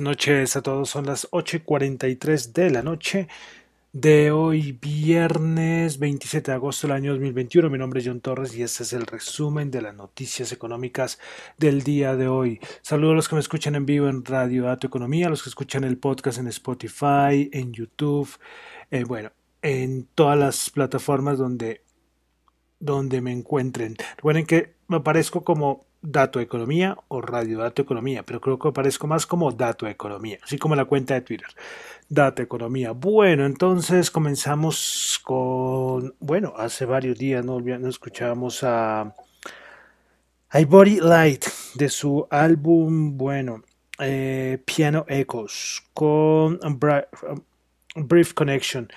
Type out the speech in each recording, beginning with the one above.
Noches a todos, son las 8 y 43 de la noche de hoy, viernes 27 de agosto del año 2021. Mi nombre es John Torres y este es el resumen de las noticias económicas del día de hoy. Saludos a los que me escuchan en vivo en Radio Dato Economía, a los que escuchan el podcast en Spotify, en YouTube, eh, bueno, en todas las plataformas donde, donde me encuentren. Recuerden que me aparezco como Dato Economía o Radio Dato Economía, pero creo que aparezco más como Dato Economía, así como la cuenta de Twitter. Dato Economía. Bueno, entonces comenzamos con, bueno, hace varios días no, no escuchábamos a Ivory Light de su álbum, bueno, eh, Piano Echoes con Brief Connection.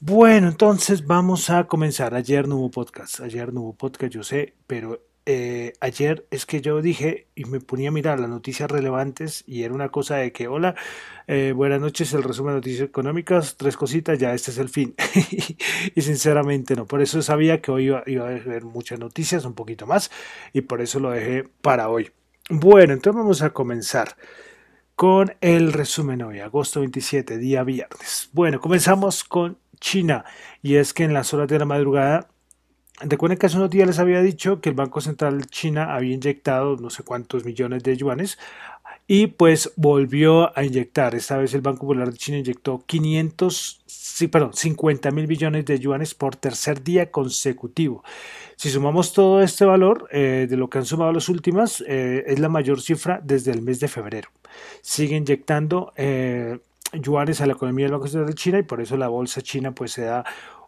Bueno, entonces vamos a comenzar. Ayer no hubo podcast, ayer no hubo podcast, yo sé, pero eh, ayer es que yo dije y me ponía a mirar las noticias relevantes y era una cosa de que, hola, eh, buenas noches, el resumen de noticias económicas, tres cositas, ya este es el fin. y sinceramente no, por eso sabía que hoy iba, iba, a ver muchas noticias, un poquito más, y por eso lo dejé para hoy. Bueno, entonces vamos a comenzar con el resumen hoy, agosto 27, día viernes. Bueno, comenzamos con China, y es que en las horas de la madrugada Recuerden que hace unos días les había dicho que el Banco Central China había inyectado no sé cuántos millones de yuanes y pues volvió a inyectar. Esta vez el Banco Popular de China inyectó 500, sí, perdón, 50 mil millones de yuanes por tercer día consecutivo. Si sumamos todo este valor eh, de lo que han sumado las últimas, eh, es la mayor cifra desde el mes de febrero. Sigue inyectando eh, yuanes a la economía del Banco Central de China y por eso la bolsa china pues se da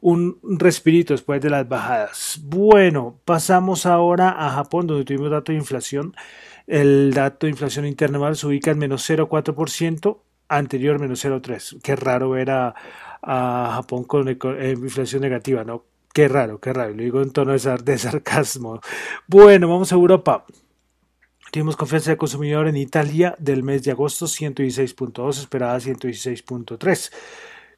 un respirito después de las bajadas. Bueno, pasamos ahora a Japón, donde tuvimos dato de inflación. El dato de inflación interna se ubica en menos 0,4%, anterior menos 0,3%. Qué raro ver a, Japón con eh, inflación negativa, ¿no? Qué raro, qué raro. Lo digo en tono de, sarcasmo. Bueno, vamos a Europa. Tuvimos confianza del consumidor en Italia del mes de agosto 116.2, esperada 116.3.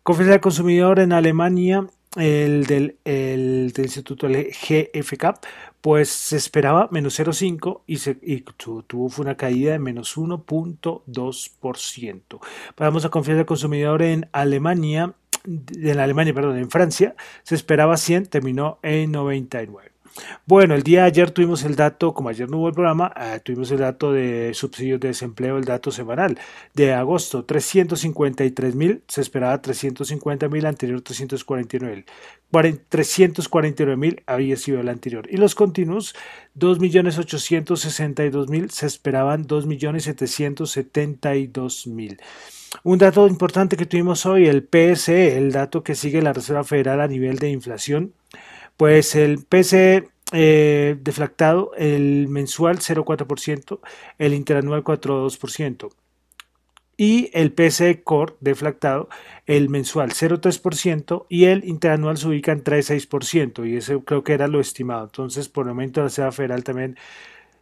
Confianza del consumidor en Alemania el del, el del Instituto GFK, pues se esperaba menos 0,5 y, se, y tuvo una caída de menos 1.2%. Vamos a confiar al consumidor en Alemania, en Alemania, perdón, en Francia, se esperaba 100, terminó en 99. Bueno, el día de ayer tuvimos el dato, como ayer no hubo el programa, eh, tuvimos el dato de subsidios de desempleo, el dato semanal de agosto, 353 mil, se esperaba 350 mil, anterior 349 mil. 349 mil había sido el anterior. Y los continuos, 2.862.000, se esperaban 2.772.000. Un dato importante que tuvimos hoy, el PSE, el dato que sigue la Reserva Federal a nivel de inflación, pues el PCE eh, deflactado, el mensual 0,4%, el interanual 4,2%. Y el PCE Core deflactado, el mensual 0,3% y el interanual se ubica en 3,6%. Y eso creo que era lo estimado. Entonces, por el momento, la Reserva Federal también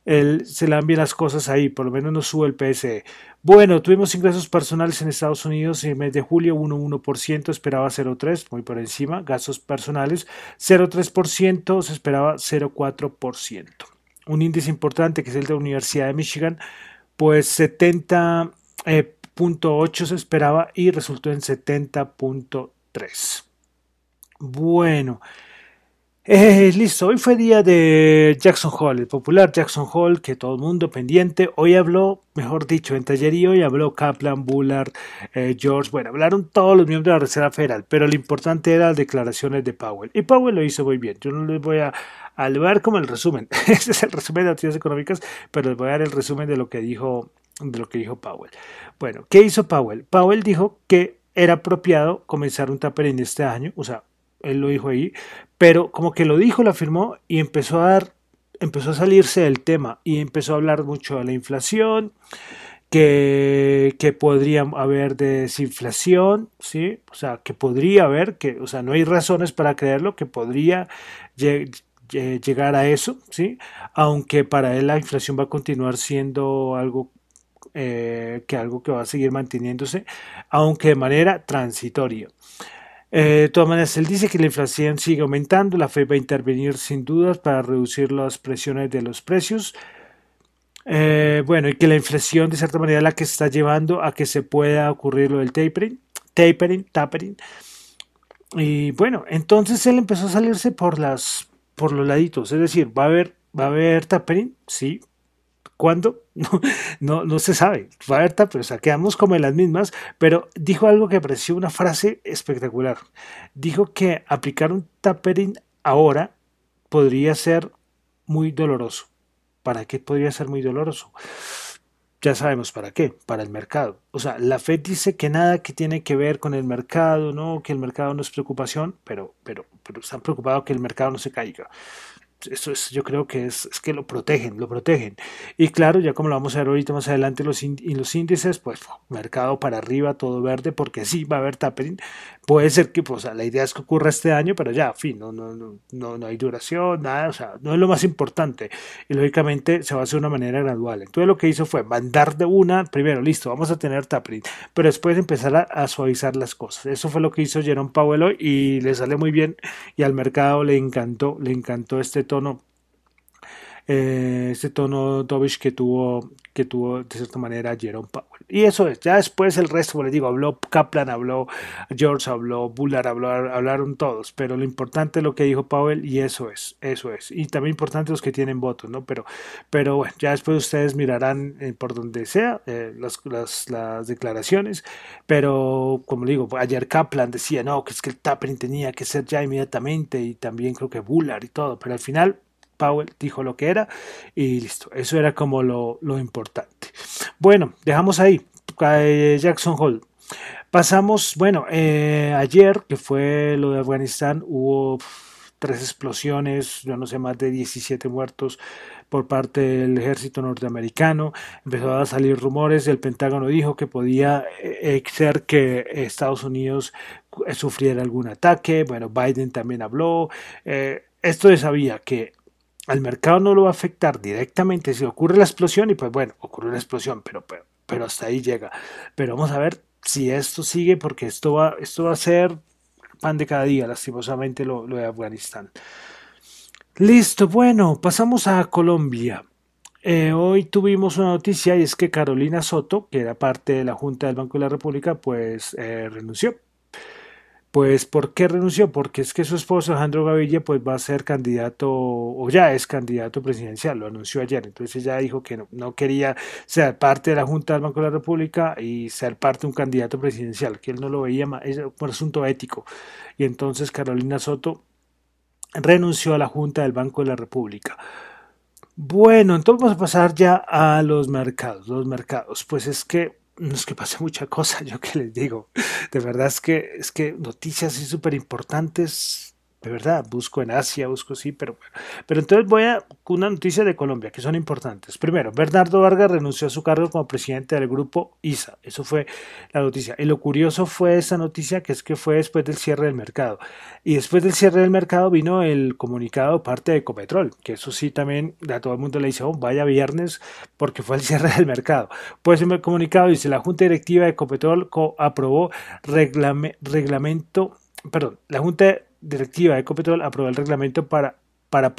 se le dan bien las cosas ahí, por lo menos no sube el PSE. Bueno, tuvimos ingresos personales en Estados Unidos en el mes de julio 1,1%, esperaba 0,3%, muy por encima. Gastos personales 0,3%, se esperaba 0,4%. Un índice importante que es el de la Universidad de Michigan, pues 70.8 eh, se esperaba y resultó en 70.3. Bueno, eh, listo, hoy fue día de Jackson Hall, el popular Jackson Hall que todo el mundo pendiente. Hoy habló, mejor dicho, en tallerío y habló Kaplan, Bullard, eh, George. Bueno, hablaron todos los miembros de la Reserva Federal, pero lo importante eran las declaraciones de Powell. Y Powell lo hizo muy bien. Yo no les voy a, a como el resumen. Ese es el resumen de las actividades económicas, pero les voy a dar el resumen de lo que dijo, de lo que dijo Powell. Bueno, ¿qué hizo Powell? Powell dijo que era apropiado comenzar un tapering este año, o sea, él lo dijo ahí, pero como que lo dijo, lo afirmó y empezó a dar, empezó a salirse del tema y empezó a hablar mucho de la inflación, que, que podría haber desinflación, ¿sí? O sea, que podría haber, que, o sea, no hay razones para creerlo, que podría llegar a eso, ¿sí? Aunque para él la inflación va a continuar siendo algo eh, que algo que va a seguir manteniéndose, aunque de manera transitoria. Eh, de todas maneras, él dice que la inflación sigue aumentando, la Fed va a intervenir sin dudas para reducir las presiones de los precios. Eh, bueno, y que la inflación de cierta manera es la que está llevando a que se pueda ocurrir lo del tapering, tapering, tapering. Y bueno, entonces él empezó a salirse por las por los laditos, es decir, va a va a haber tapering, sí. ¿Cuándo? No, no, no se sabe. Va a haber tapering, o sea, quedamos como en las mismas, pero dijo algo que pareció una frase espectacular. Dijo que aplicar un tapering ahora podría ser muy doloroso. ¿Para qué podría ser muy doloroso? Ya sabemos para qué, para el mercado. O sea, la Fed dice que nada que tiene que ver con el mercado, ¿no? Que el mercado no es preocupación, pero, pero, pero están preocupados que el mercado no se caiga es, yo creo que es, es, que lo protegen, lo protegen. Y claro, ya como lo vamos a ver ahorita más adelante, los, los índices, pues mercado para arriba, todo verde, porque sí va a haber tapering. Puede ser que, pues, la idea es que ocurra este año, pero ya, fin, no, no, no, no hay duración, nada, o sea, no es lo más importante. Y lógicamente se va a hacer de una manera gradual. Entonces lo que hizo fue mandar de una, primero, listo, vamos a tener tapering, pero después empezar a, suavizar las cosas. Eso fue lo que hizo Jerome Powell y le sale muy bien y al mercado le encantó, le encantó este tono eh, ese tono dovish que tuvo que tuvo de cierta manera Jerome Powell. Y eso es, ya después el resto, como les digo, habló Kaplan, habló George, habló Bullard, habló, hablaron todos, pero lo importante es lo que dijo Powell y eso es, eso es. Y también importante los que tienen votos, ¿no? Pero, pero bueno, ya después ustedes mirarán eh, por donde sea eh, las, las, las, declaraciones, pero como digo, ayer Kaplan decía, no, que es que el tapering tenía que ser ya inmediatamente y también creo que Bullard y todo, pero al final Powell dijo lo que era y listo. Eso era como lo, importante. Bueno, dejamos ahí eh, Jackson Hole. Pasamos, bueno, eh, ayer que fue lo de Afganistán, hubo tres explosiones, yo no sé, más de 17 muertos por parte del ejército norteamericano. Empezó a salir rumores, el Pentágono dijo que podía eh, ser que Estados Unidos sufriera algún ataque. Bueno, Biden también habló. esto se sabía que al mercado no lo va a afectar directamente si ocurre la explosión y pues bueno, ocurre una explosión, pero, pero, hasta ahí llega. Pero vamos a ver si esto sigue porque esto va, esto va a ser pan de cada día, lastimosamente lo, lo de Afganistán. Listo, bueno, pasamos a Colombia. Eh, hoy tuvimos una noticia y es que Carolina Soto, que era parte de la Junta del Banco de la República, pues eh, renunció. Pues, ¿por qué renunció? Porque es que su esposo Alejandro Gaviria pues va a ser candidato o ya es candidato presidencial, lo anunció ayer. Entonces ella dijo que no, quería ser parte de la Junta del Banco de la República y ser parte de un candidato presidencial, que él no lo veía más, es un asunto ético. Y entonces Carolina Soto renunció a la Junta del Banco de la República. Bueno, entonces vamos a pasar ya a los mercados. Los mercados, pues es que no es que pase mucha cosa, yo que les digo. De verdad es que, es que noticias súper importantes de verdad, busco en Asia, busco sí, pero. Pero entonces voy a una noticia de Colombia que son importantes. Primero, Bernardo Vargas renunció a su cargo como presidente del grupo ISA. Eso fue la noticia. Y lo curioso fue esa noticia que es que fue después del cierre del mercado. Y después del cierre del mercado vino el comunicado parte de Ecopetrol, que eso sí también a todo el mundo le dice, oh, vaya viernes porque fue el cierre del mercado. Pues el comunicado dice, la Junta Directiva de Ecopetrol aprobó reglamento, perdón, la Junta directiva de Ecopetrol aprobó el reglamento para, para,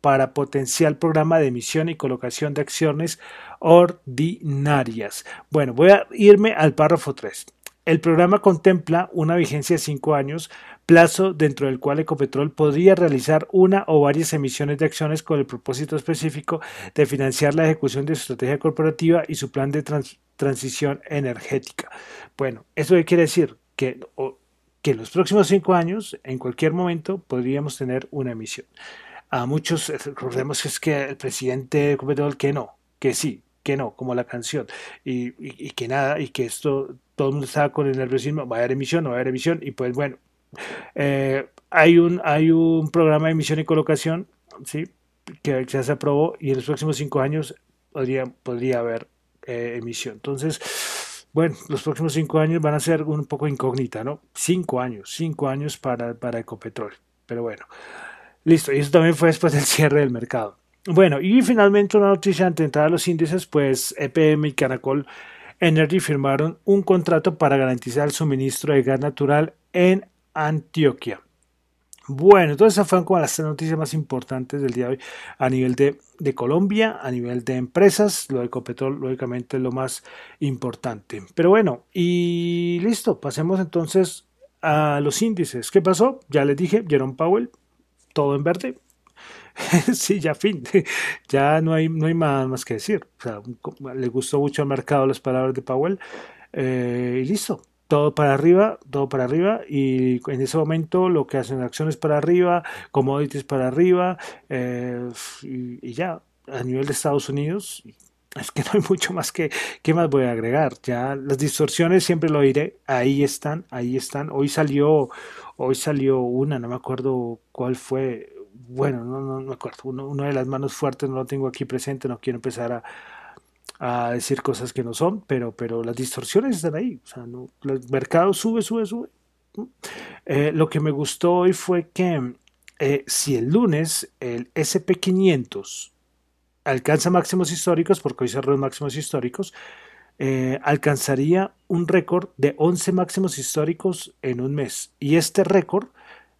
para potenciar programa de emisión y colocación de acciones ordinarias. Bueno, voy a irme al párrafo 3. El programa contempla una vigencia de cinco años, plazo dentro del cual Ecopetrol podría realizar una o varias emisiones de acciones con el propósito específico de financiar la ejecución de su estrategia corporativa y su plan de transición energética. Bueno, ¿eso qué quiere decir? Que que en los próximos cinco años, en cualquier momento, podríamos tener una emisión. A muchos eh, recordemos que es que el presidente Copetrol que no, que sí, que no, como la canción, y, que nada, y que esto, todo el mundo estaba con el nerviosismo, va a haber emisión, no va a haber emisión, y pues bueno, eh, hay, un, hay un programa de emisión y colocación, ¿sí? que ya se aprobó, y en los próximos cinco años podría, podría haber eh, emisión. Entonces, bueno, los próximos cinco años van a ser un poco incógnita, ¿no? Cinco años, cinco años para, para Ecopetrol. Pero bueno, listo. Y eso también fue después del cierre del mercado. Bueno, y finalmente una noticia ante entrar a los índices, pues EPM y Caracol Energy firmaron un contrato para garantizar el suministro de gas natural en Antioquia. Bueno, entonces esas fueron como las noticias más importantes del día de hoy a nivel de, Colombia, a nivel de empresas. Lo de Ecopetrol, lógicamente, es lo más importante. Pero bueno, y listo, pasemos entonces a los índices. ¿Qué pasó? Ya les dije, Jerome Powell, todo en verde. sí, ya fin, ya no hay, no hay más, más que decir. O sea, le gustó mucho al mercado las palabras de Powell eh, y listo, todo para arriba, todo para arriba y en ese momento lo que hacen acciones para arriba, commodities para arriba eh, y, ya a nivel de Estados Unidos es que no hay mucho más que, ¿qué más voy a agregar? Ya las distorsiones siempre lo diré, ahí están, ahí están. Hoy salió, hoy salió una, no me acuerdo cuál fue, bueno, no, no, me acuerdo, una de las manos fuertes no lo tengo aquí presente, no quiero empezar a, a decir cosas que no son, pero, pero las distorsiones están ahí. O sea, no, el mercado sube, sube, sube. Eh, lo que me gustó hoy fue que eh, si el lunes el SP500 alcanza máximos históricos, porque hoy cerró los máximos históricos, eh, alcanzaría un récord de 11 máximos históricos en un mes. Y este récord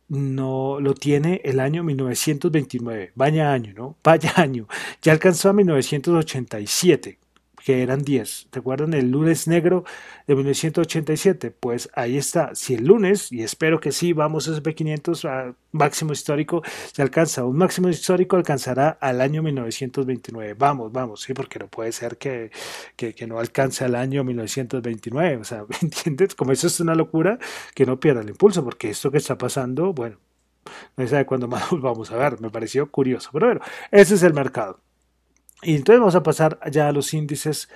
no lo tiene el año 1929. Vaya año, ¿no? Vaya año. Ya alcanzó a 1987 que eran 10. ¿Recuerdan el lunes negro de 1987? Pues ahí está. Si el lunes, y espero que sí, vamos a SP500 a máximo histórico, se alcanza un máximo histórico, alcanzará al año 1929. Vamos, vamos, sí, porque no puede ser que, que, no alcance al año 1929. O sea, ¿me entiendes? Como eso es una locura, que no pierda el impulso, porque esto que está pasando, bueno, no sabe cuándo más vamos a ver. Me pareció curioso. Pero bueno, ese es el mercado. Y entonces vamos a pasar ya a los índices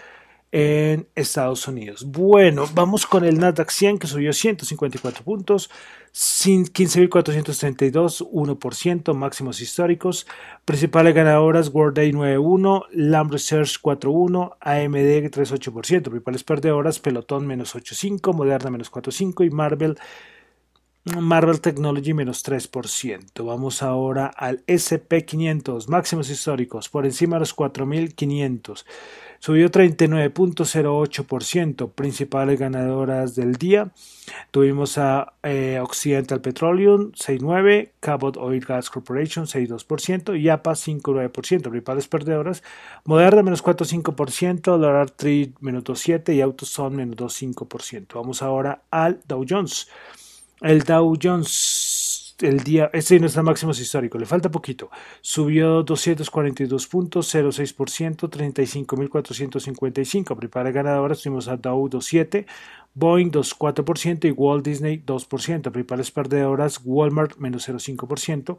en Estados Unidos. Bueno, vamos con el Nasdaq 100 que subió 154 puntos, 15.432, 1%, máximos históricos. Principales ganadoras, World Day 9.1, Lamb Research 4.1, AMD 3.8%. Principales perdedoras, Pelotón menos 8.5, Moderna menos 4.5 y Marvel Marvel Technology menos 3%. Vamos ahora al SP500, máximos históricos, por encima de los 4.500. Subió 39.08%, principales ganadoras del día. Tuvimos a eh, Occidental Petroleum 6.9%, Cabot Oil Gas Corporation 6.2% y APA 5.9%, principales perdedoras. Moderna menos 4.5%, Dollar Tree menos 2.7% y AutoZone menos 2.5%. Vamos ahora al Dow Jones. El Dow Jones, el día, este no está máximos histórico, le falta poquito. Subió 242 puntos, 0,6%, 35.455. Prepara ganadoras, tuvimos a Dow 2,7, Boeing 2,4% y Walt Disney 2%. Principales perdedoras, Walmart menos 0,5%,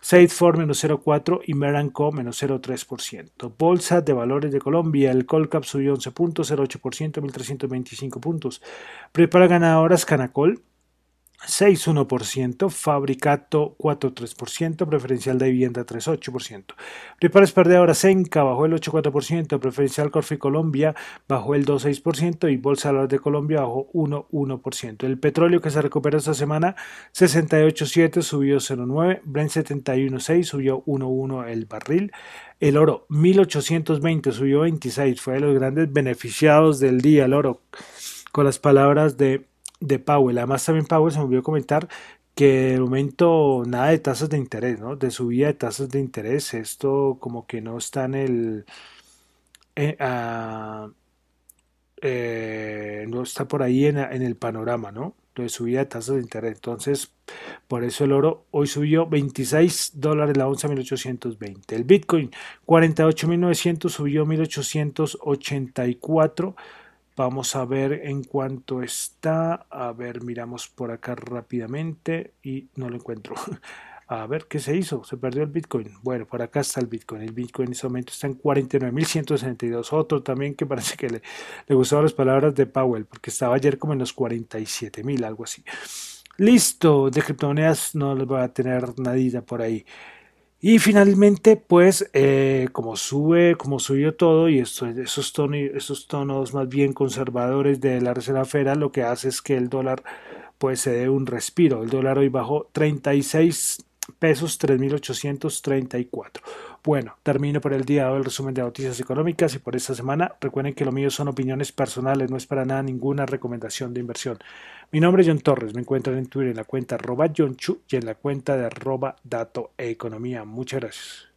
Safe Ford menos 0,4% y Meranco menos 0,3%. Bolsa de Valores de Colombia, el Colcap subió 11 puntos, 0,8%, 1.325 puntos. Prepara ganadoras, Canacol 6,1%, Fabricato 4,3%, Preferencial de Vivienda 3,8%. Prepares Perdedoras Senca bajó el 8,4%, Preferencial Corfi Colombia bajó el 2,6% y Bolsa de Colombia bajó 1,1%. El petróleo que se recuperó esta semana 68,7 subió 0,9, Brent 71,6 subió 1,1 el barril. El oro 1820 subió 26, fue de los grandes beneficiados del día el oro con las palabras de de Powell. Además, también Powell se me olvidó comentar que de momento nada de tasas de interés, ¿no? De subida de tasas de interés. Esto como que no está en el... Eh, eh, no está por ahí en, el panorama, ¿no? De subida de tasas de interés. Entonces, por eso el oro hoy subió 26 dólares la onza 1820. El Bitcoin 48.900 subió 1884 Vamos a ver en cuánto está. A ver, miramos por acá rápidamente y no lo encuentro. A ver, ¿qué se hizo? Se perdió el Bitcoin. Bueno, por acá está el Bitcoin. El Bitcoin en este momento está en 49.162. Otro también que parece que le, le gustaban las palabras de Powell, porque estaba ayer como en los 47.000, algo así. Listo, de criptomonedas no les va a tener nadita por ahí. Y finalmente, pues, eh, como sube, como subió todo, y esos, tonos, esos tonos más bien conservadores de la Reserva Federal, lo que hace es que el dólar pues se dé un respiro. El dólar hoy bajó 36 pesos 3.834. Bueno, termino por el día de hoy el resumen de noticias económicas y por esta semana. Recuerden que lo mío son opiniones personales, no es para nada ninguna recomendación de inversión. Mi nombre es John Torres, me encuentran en Twitter en la cuenta arroba John y en la cuenta de arroba Dato Economía. Muchas gracias.